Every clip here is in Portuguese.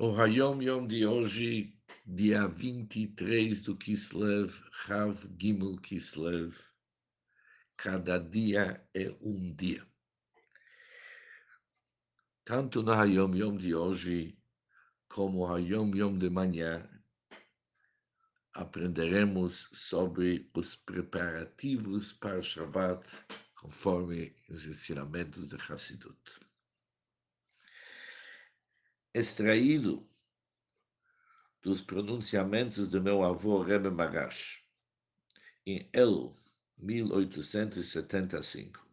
O Hayom Yom de hoje, dia 23 do Kislev, Rav Gimel Kislev. Cada dia é um dia. Tanto no Hayom Yom de hoje, como o Hayom Yom de manhã, aprenderemos sobre os preparativos para o Shabbat, conforme os ensinamentos de Hassidut extraído dos pronunciamentos do meu avô Rebbe Magash, em El, 1875.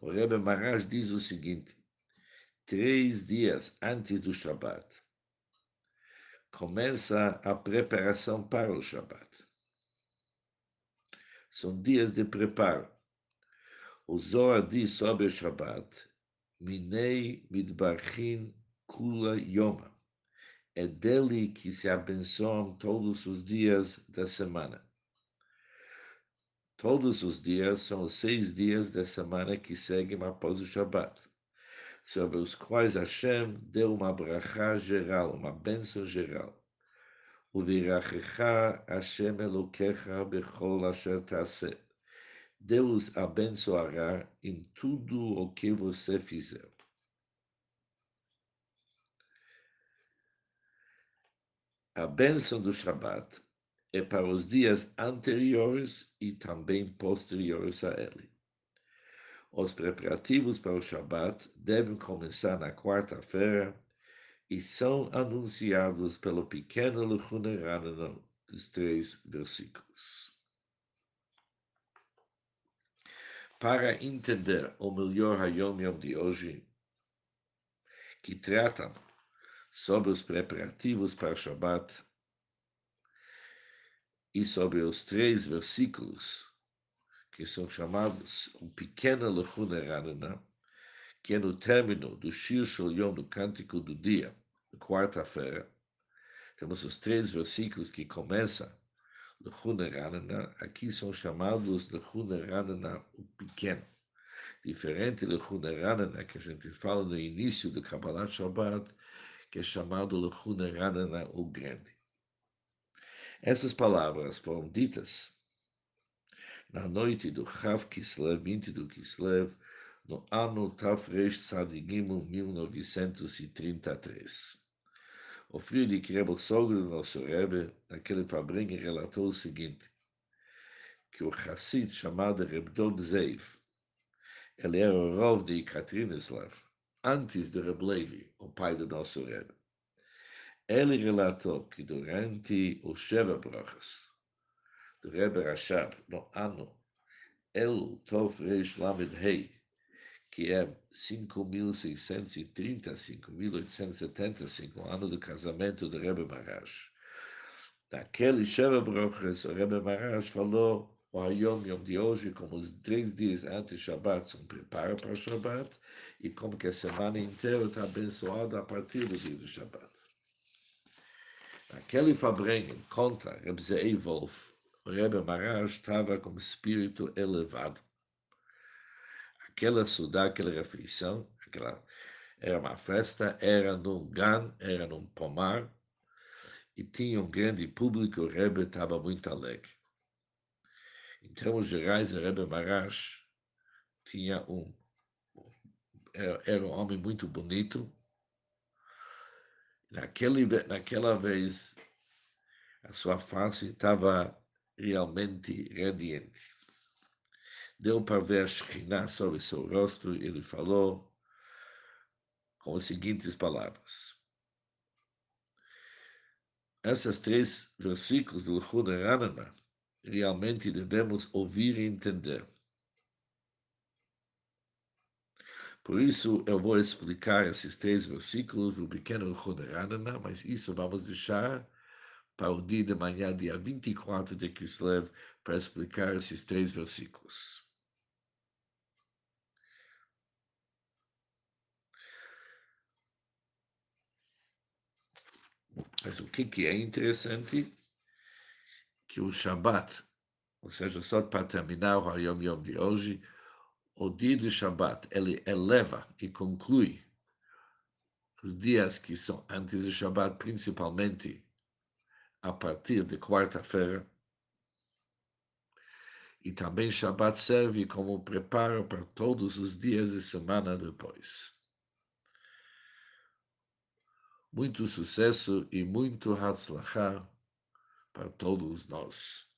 O Rebbe Magash diz o seguinte: três dias antes do Shabat, começa a preparação para o Shabat. São dias de preparo. O Zohar diz sobre o Shabat Minei Midbarchin Kula Yoma. É dele que se abençoam todos os dias da semana. Todos os dias são os seis dias da semana que seguem após o Shabat, sobre os quais Hashem deu uma brachá geral, uma bênção geral. O virachecha Hashem Elokecha bechol asher taseh Deus abençoará em tudo o que você fizer. A bênção do Shabat é para os dias anteriores e também posteriores a ele. Os preparativos para o Shabat devem começar na quarta-feira e são anunciados pelo pequeno Lechunerana dos três versículos. Para entender o melhor Hayom Yom de hoje, que tratam sobre os preparativos para Shabbat e sobre os três versículos que são chamados um pequeno Lechuna Ranana, que é no término do Shir Shol Yom, do Cântico do Dia, quarta-feira, temos os três versículos que começam Lechuneranana, aqui são chamados Lechuneranana o pequeno. Diferente Lechuneranana que a gente fala no início do Kabbalah Shabbat, que é chamado Lechuneranana o grande. Essas palavras foram ditas na noite do Chav Kislev, 20 do Kislev, no ano Tafresh Sadigimel 1933. O filho de Rebbe, sogro do nosso Rebbe, naquele fabrinho, relatou o seguinte, que o Hassid chamado Rebdod Zeiv, ele era o Rov de Ekaterineslav, antes de Reb Levi, o pai do nosso Rebbe. Ele relatou que durante os Sheva Brachas do Rebbe Rashab, no ano El Tov Reish Lamed Hei, que é 5.630, 5.875, ano do casamento do Rebbe Marash. Naquele Sheva Brochres, o Rebbe Marash falou o Hayom Yom de hoje, como os três dias antes do Shabbat são preparo para o Shabbat, e como que a semana inteira está abençoada a partir do dia do Shabbat. Naquele Fabrengen, conta Rebbe Zei Wolf, o Rebbe Marash estava com espírito elevado aquela sudá, aquela refeição, aquela, era uma festa, era num gan, era num pomar, e tinha um grande público, o Rebbe estava muito alegre. Em termos gerais, o Rebbe Marash tinha um, era, um homem muito bonito, Naquele, naquela vez, a sua face estava realmente radiante deu para ver a Shekhinah sobre seu rosto e ele falou com as seguintes palavras. Essas três versículos do Lechud Ranana realmente devemos ouvir e entender. Por isso, eu vou explicar esses três versículos do pequeno Ranana, mas isso vamos deixar para o dia de manhã, dia 24 de Kislev, para explicar esses três versículos. Mas o que, que é interessante? Que o Shabat, ou seja, só para terminar o Yom Yom de hoje, o dia do Shabat, ele eleva e conclui os dias que são antes do Shabbat, principalmente a partir de quarta-feira. E também Shabbat serve como preparo para todos os dias de semana depois. Muito sucesso e muito Hatzlachá para todos nós.